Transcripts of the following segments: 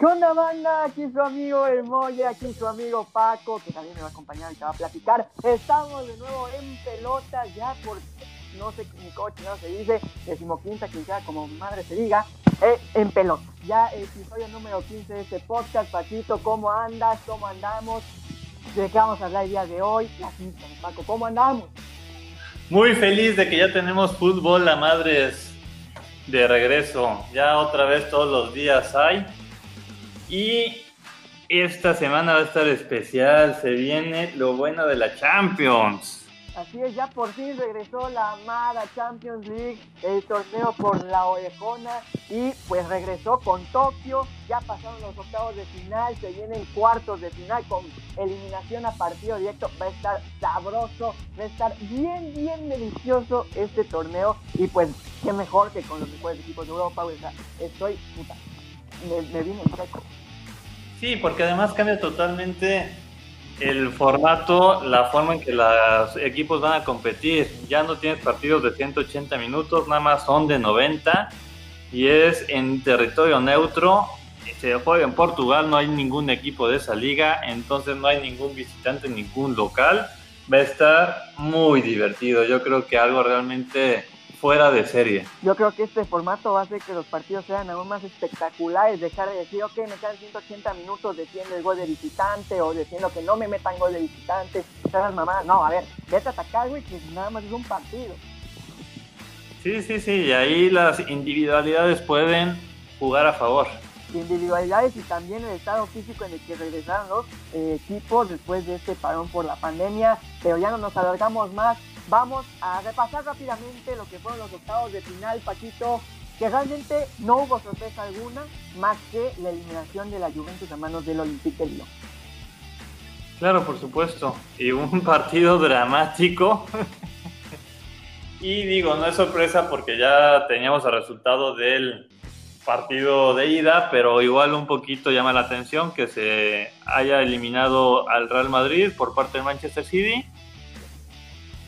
¿Qué onda, banda? Aquí su amigo El Molle, aquí su amigo Paco, que también me va a acompañar y te va a platicar. Estamos de nuevo en pelota, ya por, no sé ni coche, no se dice, decimoquinta, quinta, como madre se diga, eh, en pelota. Ya episodio número 15 de este podcast. Paquito, ¿cómo andas? ¿Cómo andamos? ¿De qué vamos a hablar el día de hoy? La quinta, Paco, ¿cómo andamos? Muy feliz de que ya tenemos fútbol a madres de regreso. Ya otra vez todos los días hay. Y esta semana va a estar especial. Se viene lo bueno de la Champions. Así es, ya por fin regresó la amada Champions League, el torneo por la orejona y pues regresó con Tokio, ya pasaron los octavos de final, se vienen cuartos de final con eliminación a partido directo, va a estar sabroso, va a estar bien, bien delicioso este torneo y pues qué mejor que con los mejores equipos de Europa, o sea, estoy puta, me, me. Sí, porque además cambia totalmente el formato, la forma en que los equipos van a competir. Ya no tienes partidos de 180 minutos, nada más son de 90 y es en territorio neutro. Se juega en Portugal, no hay ningún equipo de esa liga, entonces no hay ningún visitante, ningún local. Va a estar muy divertido. Yo creo que algo realmente fuera de serie. Yo creo que este formato va a hacer que los partidos sean aún más espectaculares, dejar de decir, ok, me quedan 180 minutos defiendo el gol de visitante o diciendo que no me metan gol de visitante, esas mamadas. No, a ver, vete a atacar, güey, que nada más es un partido. Sí, sí, sí, y ahí las individualidades pueden jugar a favor. Individualidades y también el estado físico en el que regresaron los eh, equipos después de este parón por la pandemia, pero ya no nos alargamos más vamos a repasar rápidamente lo que fueron los octavos de final, Paquito, que realmente no hubo sorpresa alguna más que la eliminación de la Juventus a manos del Olympique Lyon. Claro, por supuesto. Y un partido dramático. y digo, no es sorpresa porque ya teníamos el resultado del partido de ida, pero igual un poquito llama la atención que se haya eliminado al Real Madrid por parte del Manchester City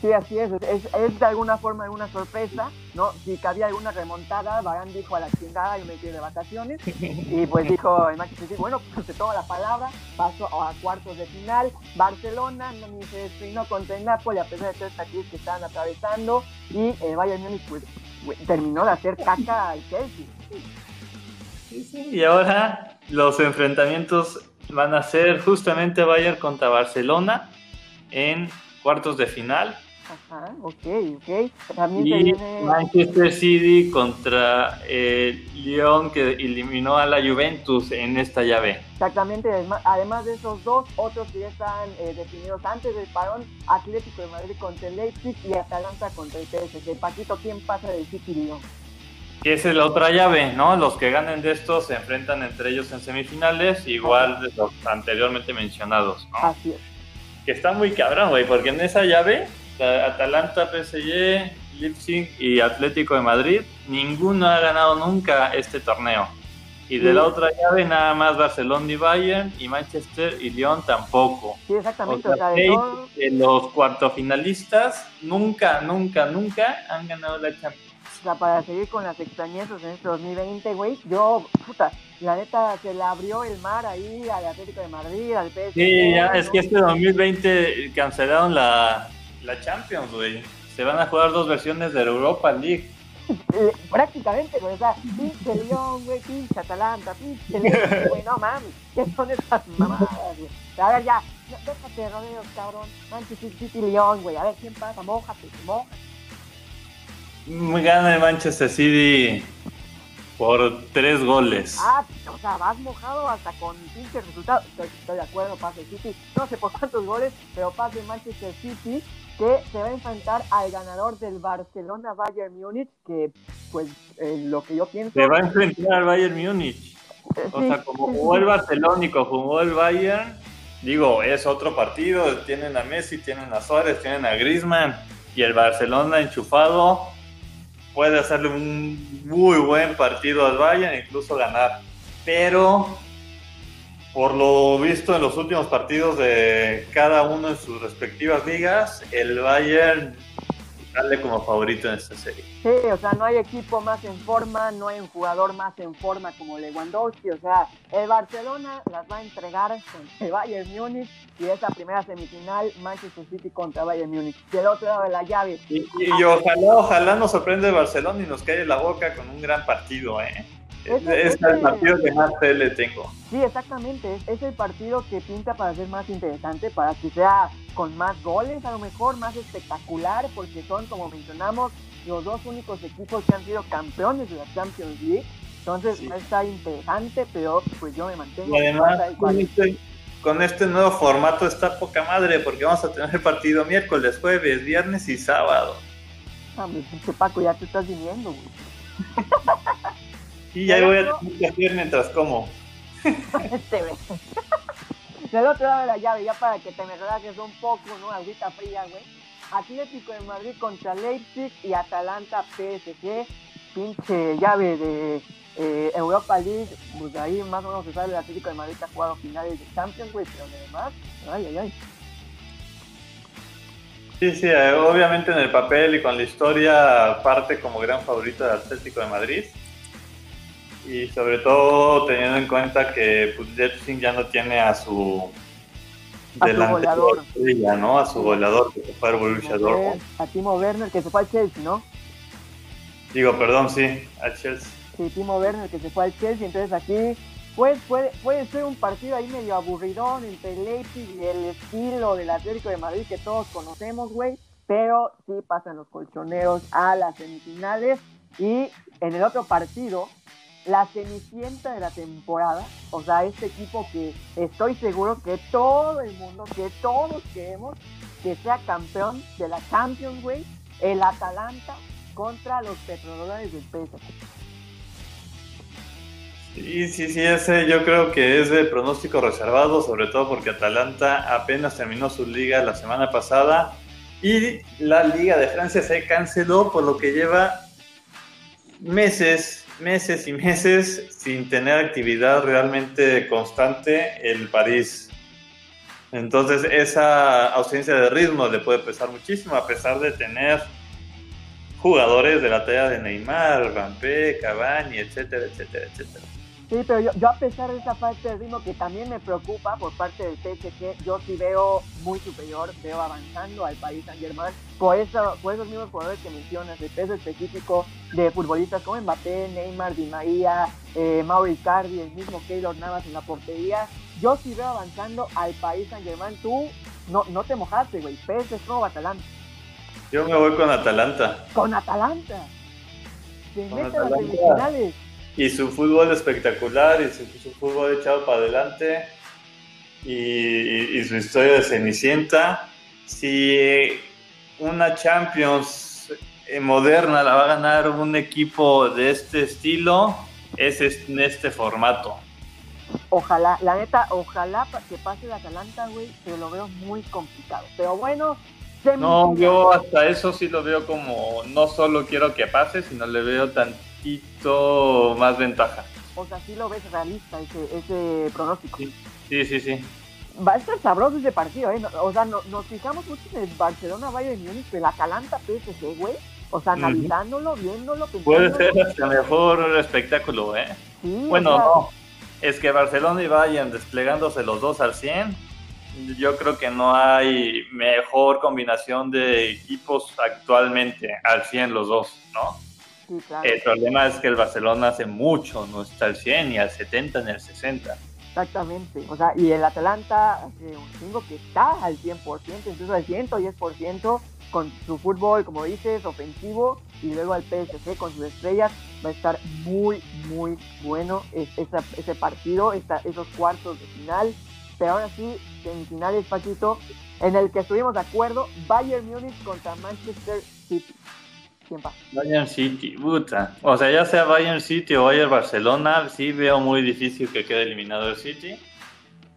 Sí, así es. es. de alguna forma una sorpresa, ¿no? Si cabía alguna remontada, Barán dijo a la chingada, yo me quedé de vacaciones. Y pues dijo el Manchester bueno, pues se toma la palabra, pasó a cuartos de final. Barcelona ni se despeinó contra el Napoli, a pesar de todas estas crisis que estaban atravesando. Y Bayern Múnich pues, terminó de hacer caca al Chelsea. Y ahora los enfrentamientos van a ser justamente Bayern contra Barcelona en cuartos de final Ajá, ok, ok. También y viene... Manchester City contra eh, Lyon que eliminó a la Juventus en esta llave. Exactamente, además de esos dos, otros que ya están eh, definidos antes del parón, Atlético de Madrid contra el Leipzig y Atalanta contra el PSG. Paquito, ¿quién pasa del City Lyon? Que es la otra llave, ¿no? Los que ganen de estos se enfrentan entre ellos en semifinales, igual de los anteriormente mencionados, ¿no? Así es. Que está muy cabrón, güey, porque en esa llave Atalanta, PSG, Leipzig y Atlético de Madrid, ninguno ha ganado nunca este torneo. Y de la otra llave nada más Barcelona y Bayern y Manchester y Lyon tampoco. Sí, exactamente. de los cuartofinalistas nunca, nunca, nunca han ganado la Champions. O sea, para seguir con las extrañezas en este 2020, güey, yo, puta, la neta se le abrió el mar ahí al Atlético de Madrid, al PSG. Sí, ya, es que este 2020 cancelaron la, la Champions, güey. Se van a jugar dos versiones de la Europa League. Prácticamente, güey. O sea, pinche León, güey, pinche Atalanta, pinche León, güey. No mames, ¿qué son estas mamadas, güey? A ver, ya, déjate rodeos, cabrón. Manchester City, León, güey. A ver, ¿quién pasa? Mójate, mójate. Gana el Manchester City por tres goles. Ah, o sea, vas mojado hasta con pinche resultado. Estoy, estoy de acuerdo, pase City. No sé por cuántos goles, pero pase Manchester City que se va a enfrentar al ganador del Barcelona Bayern Múnich, que pues eh, lo que yo pienso... Se va a enfrentar al Bayern Múnich. Eh, o sea, como jugó el Barcelona y jugó el Bayern, digo, es otro partido, tienen a Messi, tienen a Suárez, tienen a Griezmann y el Barcelona enchufado puede hacerle un muy buen partido al Bayern, incluso ganar. Pero por lo visto en los últimos partidos de cada uno en sus respectivas ligas, el Bayern sale como favorito en esta serie. Sí, o sea, no hay equipo más en forma, no hay un jugador más en forma como Lewandowski, o sea, el Barcelona las va a entregar con el Bayern Múnich y esa primera semifinal Manchester City contra Bayern Múnich. Del otro lado de la llave. Y, ojalá, ojalá nos sorprende el Barcelona y nos cae la boca con un gran partido, ¿eh? Es, el partido que más fe le tengo. Sí, exactamente. Es, el partido que pinta para ser más interesante, para que sea con más goles, a lo mejor más espectacular, porque son, como mencionamos, los dos únicos equipos que han sido campeones de la Champions League. Entonces, no está interesante, pero pues yo me mantengo. Y además, con este, con este nuevo formato está poca madre, porque vamos a tener partido miércoles, jueves, viernes y sábado. Ah, mi Paco, ya te estás viniendo, güey. Y ya voy a tener que hacer mientras como. este Del otro lado de la llave, ya para que te me relajes un poco, ¿no? Agüita fría, güey. Atlético de Madrid contra Leipzig y Atalanta PSG. Pinche llave de eh, Europa League. Pues ahí más o menos se sabe el Atlético de Madrid que ha jugado finales de Champions, güey. Pero además, ay, ay, ay. Sí, sí, eh, obviamente en el papel y con la historia parte como gran favorito del Atlético de Madrid y sobre todo teniendo en cuenta que pues, ya no tiene a su a su goleador ¿no? A su goleador que se fue Borussia Dortmund. A Timo Werner que se fue al Chelsea, ¿no? Digo, perdón, sí, al Chelsea. Sí, Timo Werner que se fue al Chelsea, entonces aquí pues puede, puede ser un partido ahí medio aburridón entre el Leipzig y el estilo del Atlético de Madrid que todos conocemos, güey, pero sí pasan los colchoneros a las semifinales y en el otro partido la cenicienta de la temporada, o sea, este equipo que estoy seguro que todo el mundo, que todos queremos que sea campeón de la Champions, League, el Atalanta contra los petrodólares del PSG. Sí, sí, sí, ese yo creo que es de pronóstico reservado, sobre todo porque Atalanta apenas terminó su liga la semana pasada y la liga de Francia se canceló, por lo que lleva meses meses y meses sin tener actividad realmente constante el París. Entonces esa ausencia de ritmo le puede pesar muchísimo a pesar de tener jugadores de la talla de Neymar, Mbappé, Cavani, etcétera, etcétera, etcétera. Sí, pero yo, a pesar de esa falta de ritmo que también me preocupa por parte del PSG, yo sí veo muy superior, veo avanzando al país Saint Germain por, eso, por esos mismos jugadores que mencionas, el peso específico de futbolistas como Mbappé, Neymar, Di María, eh, Mauro Icardi, el mismo Keylor Navas en la portería. Yo sí veo avanzando al país Saint Germain. Tú no, no te mojaste, güey. PSG o Atalanta. Yo me voy con Atalanta. Con Atalanta. Se mete a las semifinales y su fútbol espectacular y su, fútbol echado para adelante y, su historia de Cenicienta. Si una Champions eh, moderna la va a ganar un equipo de este estilo, es en este formato. Ojalá, la neta, ojalá que pase el Atalanta, güey, pero lo veo muy complicado. Pero bueno, no, yo hasta eso sí lo veo como, no solo quiero que pase, sino le veo tan más ventaja. O sea, sí lo ves realista ese, ese pronóstico. Sí, sí, sí. Va a estar sabroso ese partido, ¿eh? O sea, nos fijamos mucho en el Barcelona Bayern Múnich, pero la Atalanta PSG, güey. O sea, analizándolo, viéndolo, Puede ser hasta mejor espectáculo, ¿eh? Sí, bueno, no. Es que Barcelona y Bayern desplegándose los dos al 100, yo creo que no hay mejor combinación de equipos actualmente al 100 los dos, ¿no? El problema es que el Barcelona hace mucho, no está al 100, ni al 70, ni al 60. Exactamente, o sea, y el Atalanta hace un chingo que está al 100%, incluso al 110% con su fútbol, como dices, ofensivo, y luego al PSG con sus estrellas, va a estar muy, muy bueno ese partido, esos cuartos de final, pero ahora sí, semifinales, Paquito, en el que estuvimos de acuerdo, Bayern Múnich contra Manchester City. Bayern City, puta. O sea, ya sea Bayern City o Bayern Barcelona, sí veo muy difícil que quede eliminado el City.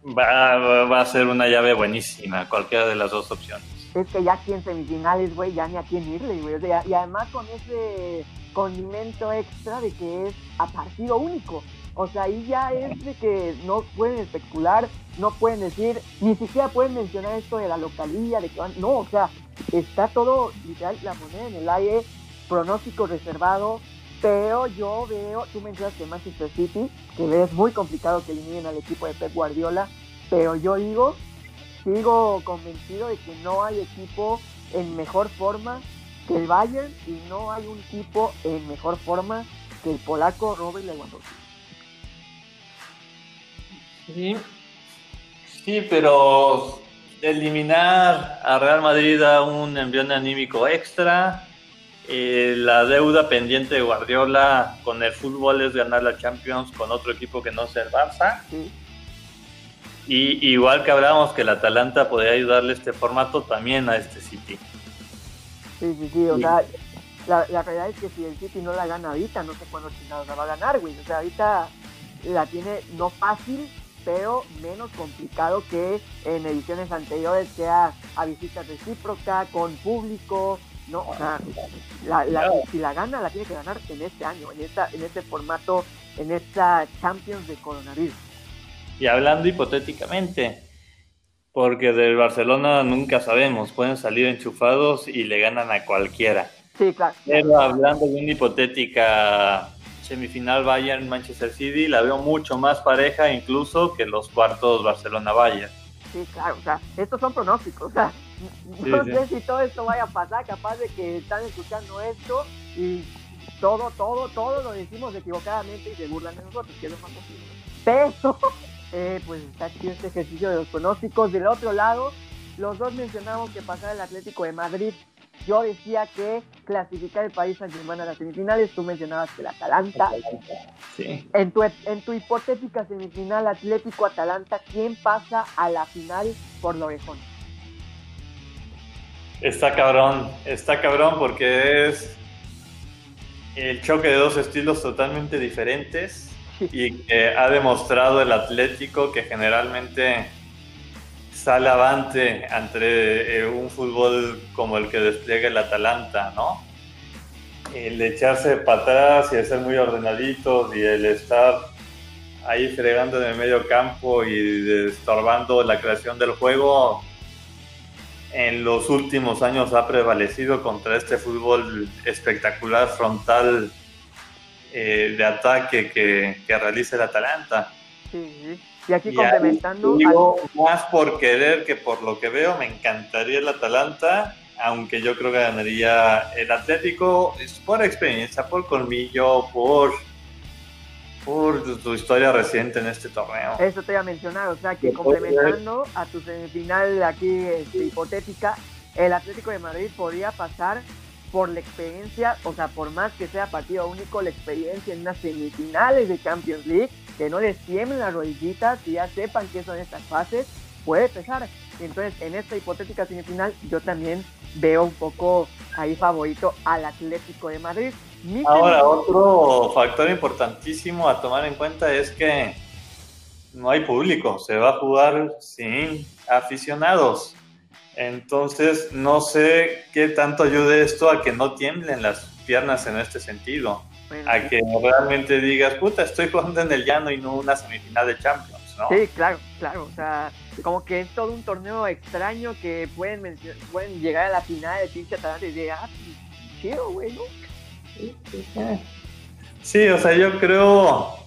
Va, va, a ser una llave buenísima, cualquiera de las dos opciones. Es que ya aquí en semifinales, güey, ya ni a quién irle, güey. y además con ese condimento extra de que es a partido único. O sea, ahí ya es de que no pueden especular, no pueden decir, ni siquiera pueden mencionar esto de la localía, de que van, no, o sea, está todo literal la moneda en el aire, pronóstico reservado, pero yo veo, tú mencionas que Manchester City, que es muy complicado que eliminen al equipo de Pep Guardiola, pero yo digo, sigo convencido de que no hay equipo en mejor forma que el Bayern y no hay un equipo en mejor forma que el polaco Robert Lewandowski. Sí, sí, pero eliminar a Real Madrid a un envión anímico extra, eh, la deuda pendiente de Guardiola con el fútbol es ganar la Champions con otro equipo que no sea el Barça. Y igual que hablábamos que el Atalanta podría ayudarle este formato también a este City. Sí, sí, sí, o sea, la, la, realidad es que si el City no la gana ahorita, no sé cuándo la va a ganar, güey. O sea, ahorita la tiene no fácil, pero menos complicado que en ediciones anteriores, sea a visita recíproca, con público, no, o sea, si la gana, la tiene que ganar en este año, en, esta, en este formato, en esta Champions de coronavirus. Y hablando hipotéticamente, porque del Barcelona nunca sabemos, pueden salir enchufados y le ganan a cualquiera. Sí, claro. Pero hablando de una hipotética semifinal Bayern-Manchester City, la veo mucho más pareja incluso que los cuartos Barcelona-Bayern. Sí, claro, o sea, estos son pronósticos, o sea, no sé si todo esto vaya a pasar, capaz de que están escuchando esto y todo, todo, todo lo decimos equivocadamente y se burlan de nosotros, que es lo más posible. Pero, eh, pues está aquí este ejercicio de los pronósticos. Del otro lado, los dos mencionamos que pasara el Atlético de Madrid. Yo decía que clasificar el país San Germán a las semifinales, tú mencionabas que el Atalanta. Sí. En tu, en tu hipotética semifinal Atlético-Atalanta, ¿quién pasa a la final por lo orejón? Está cabrón, está cabrón porque es el choque de dos estilos totalmente diferentes y que ha demostrado el Atlético que generalmente sale avante ante eh, un fútbol como el que despliega el Atalanta, ¿no? El echarse para atrás y el ser muy ordenaditos y el estar ahí fregando en el medio campo y estorbando la creación del juego en los últimos años ha prevalecido contra este fútbol espectacular frontal eh, de ataque que, que, realiza el Atalanta. Sí, y aquí complementando. Digo, más por querer que por lo que veo, me encantaría el Atalanta, aunque yo creo que ganaría el Atlético por experiencia, por colmillo, por por tu historia reciente en este torneo. Eso te iba a mencionar, o sea que complementando a tu semifinal aquí este, hipotética, el Atlético de Madrid podría pasar por la experiencia, o sea, por más que sea partido único, la experiencia en unas semifinales de Champions League, que no les tiemblen las rodillitas y ya sepan qué son estas fases, puede pesar. Entonces, en esta hipotética semifinal, yo también veo un poco ahí favorito al Atlético de Madrid. Ahora, otro factor importantísimo a tomar en cuenta es que no hay público, se va a jugar sin aficionados. Entonces, no sé qué tanto ayude esto a que no tiemblen las piernas en este sentido. a que realmente digas, puta, estoy jugando en el llano y no una semifinal de Champions, ¿no? Sí, claro, claro. O sea, como que es todo un torneo extraño que pueden, pueden llegar a la final de pinche Atalanta y decir, ah, chido, güey, ¿no? Sí, o sea, yo creo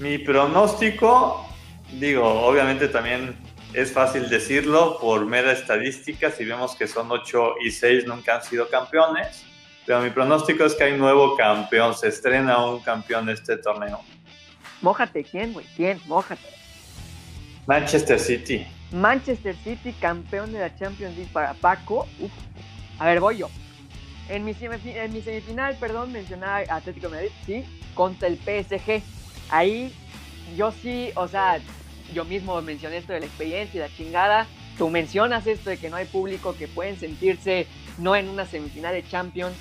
mi pronóstico, digo, obviamente también es fácil decirlo por mera estadística, si vemos que son 8 y 6 nunca han sido campeones, pero mi pronóstico es que hay nuevo campeón, se estrena un campeón de este torneo. Mójate, ¿quién, güey? ¿Quién? Mójate. Manchester City. Manchester City, campeón de la Champions League para Paco. A ver, voy yo. En mi, en mi semifinal, perdón, mencionaba Atlético de Madrid, sí, contra el PSG. Ahí yo sí, o sea, yo mismo mencioné esto de la experiencia y la chingada. Tú mencionas esto de que no hay público, que pueden sentirse no en una semifinal de Champions.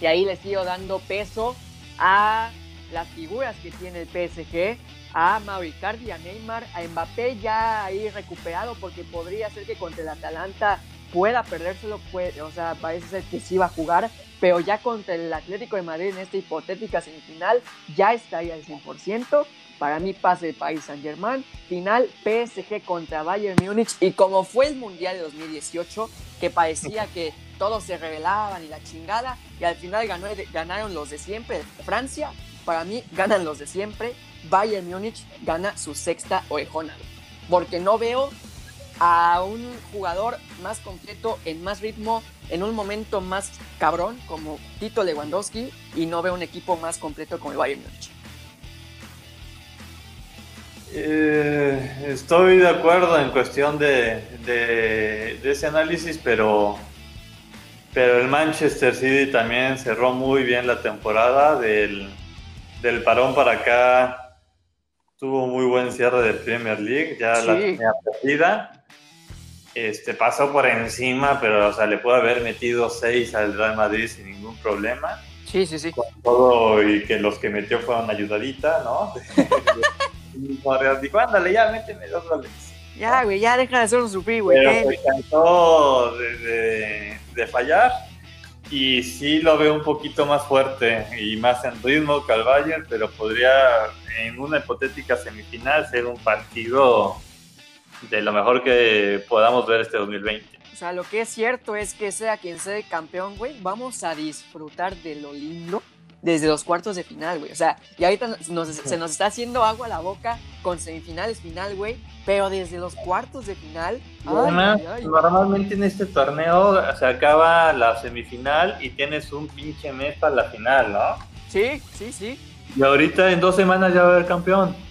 Y ahí le sigo dando peso a las figuras que tiene el PSG, a Mauricardi, a Neymar, a Mbappé ya ahí recuperado porque podría ser que contra el Atalanta pueda perdérselo, puede, o sea, parece ser que sí va a jugar, pero ya contra el Atlético de Madrid en esta hipotética semifinal ya estaría al 100%. Para mí pase el Paris Saint Germain, final PSG contra Bayern Múnich y como fue el Mundial de 2018, que parecía que todos se revelaban y la chingada, y al final ganó, ganaron los de siempre, Francia, para mí ganan los de siempre, Bayern Múnich gana su sexta orejona, porque no veo a un jugador más completo, en más ritmo, en un momento más cabrón como Tito Lewandowski y no veo un equipo más completo como el Bayern Múnich. Eh, estoy de acuerdo en cuestión de, de, ese análisis, pero, pero el Manchester City también cerró muy bien la temporada del, del parón para acá. Tuvo muy buen cierre de Premier League, ya la tenía perdida este, pasó por encima, pero o sea, le pudo haber metido seis al Real Madrid sin ningún problema. Sí, sí, sí. Con todo y que los que metió fueron ayudadita, ¿no? dijo, ándale, ya, méteme dos goles. Ya, güey, ya deja de hacer un sufrir, güey. Pero se cansó de, de, fallar y sí lo veo un poquito más fuerte y más en ritmo que al Bayern, pero podría en una hipotética semifinal ser un partido de lo mejor que podamos ver este 2020. O sea, lo que es cierto es que sea quien sea el campeón, güey, vamos a disfrutar de lo lindo desde los cuartos de final, güey. O sea, y ahorita se nos está haciendo agua a la boca con semifinales final, güey. Pero desde los cuartos de final. normalmente en este torneo se acaba la semifinal y tienes un pinche mes para la final, ¿no? Sí, sí, sí. Y ahorita en dos semanas ya va a haber campeón.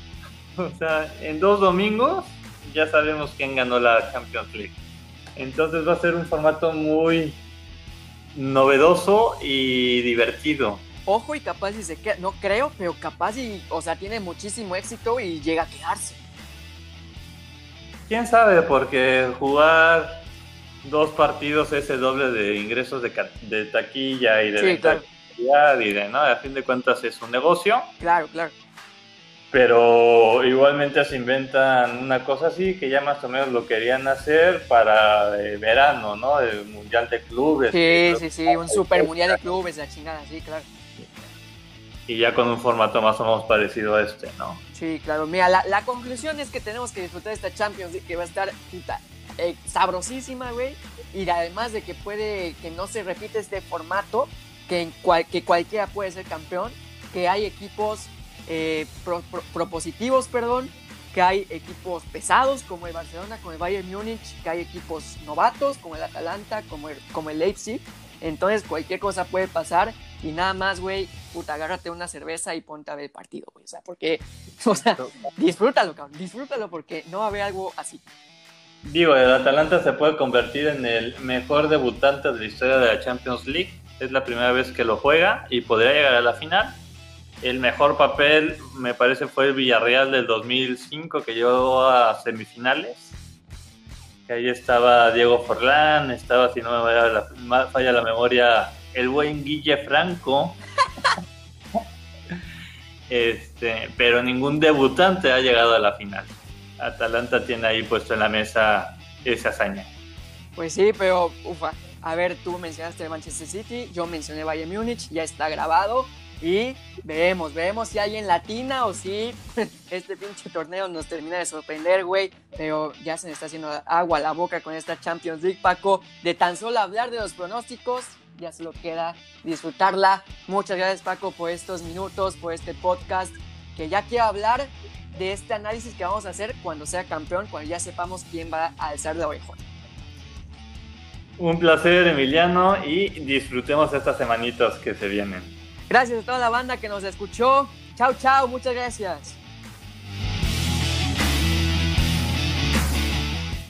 O sea, en dos domingos ya sabemos quién ganó la Champions League. Entonces va a ser un formato muy novedoso y divertido. Ojo y capaz y se queda, no creo, pero capaz y, o sea, tiene muchísimo éxito y llega a quedarse. Quién sabe, porque jugar dos partidos es el doble de ingresos de, de taquilla y de sí, y de, ¿no? A fin de cuentas es un negocio. Claro, claro pero igualmente se inventan una cosa así que ya más o menos lo querían hacer para el verano, ¿no? El mundial de clubes. Sí, sí, sí, un super mundial de clubes, la chingada, sí, claro. Y ya con un formato más o menos parecido a este, ¿no? Sí, claro. Mira, la, la conclusión es que tenemos que disfrutar de esta Champions que va a estar eh, sabrosísima, güey. Y además de que puede, que no se repite este formato, que, que cualquiera puede ser campeón, que hay equipos eh, propositivos, perdón, que hay equipos pesados como el Barcelona, como el Bayern Múnich, que hay equipos novatos como el Atalanta, como el, como el Leipzig. Entonces cualquier cosa puede pasar y nada más, güey, puta, agárrate una cerveza y ponte a ver el partido, güey. O sea, porque, o sea, disfrútalo, cabrón, disfrútalo porque no va a haber algo así. Digo, el Atalanta se puede convertir en el mejor debutante de la historia de la Champions League. Es la primera vez que lo juega y podría llegar a la final el mejor papel, me parece, fue el Villarreal del 2005, que llegó a semifinales. Que ahí estaba Diego Forlán, estaba, si no me falla la, memoria, el buen Guille Franco. este, pero ningún debutante ha llegado a la final. Atalanta tiene ahí puesto en la mesa esa hazaña. Pues sí, pero ufa. A ver, tú mencionaste el Manchester City, yo mencioné Bayern Múnich, ya está grabado. Y veremos, veremos si hay en latina o si este pinche torneo nos termina de sorprender, güey. Pero ya se me está haciendo agua a la boca con esta Champions League, Paco. De tan solo hablar de los pronósticos, ya solo queda disfrutarla. Muchas gracias, Paco, por estos minutos, por este podcast. Que ya quiero hablar de este análisis que vamos a hacer cuando sea campeón, cuando ya sepamos quién va a alzar la orejona. Un placer, Emiliano, y disfrutemos estas semanitas que se vienen. Gracias a toda la banda que nos escuchó. Chao, chao, muchas gracias.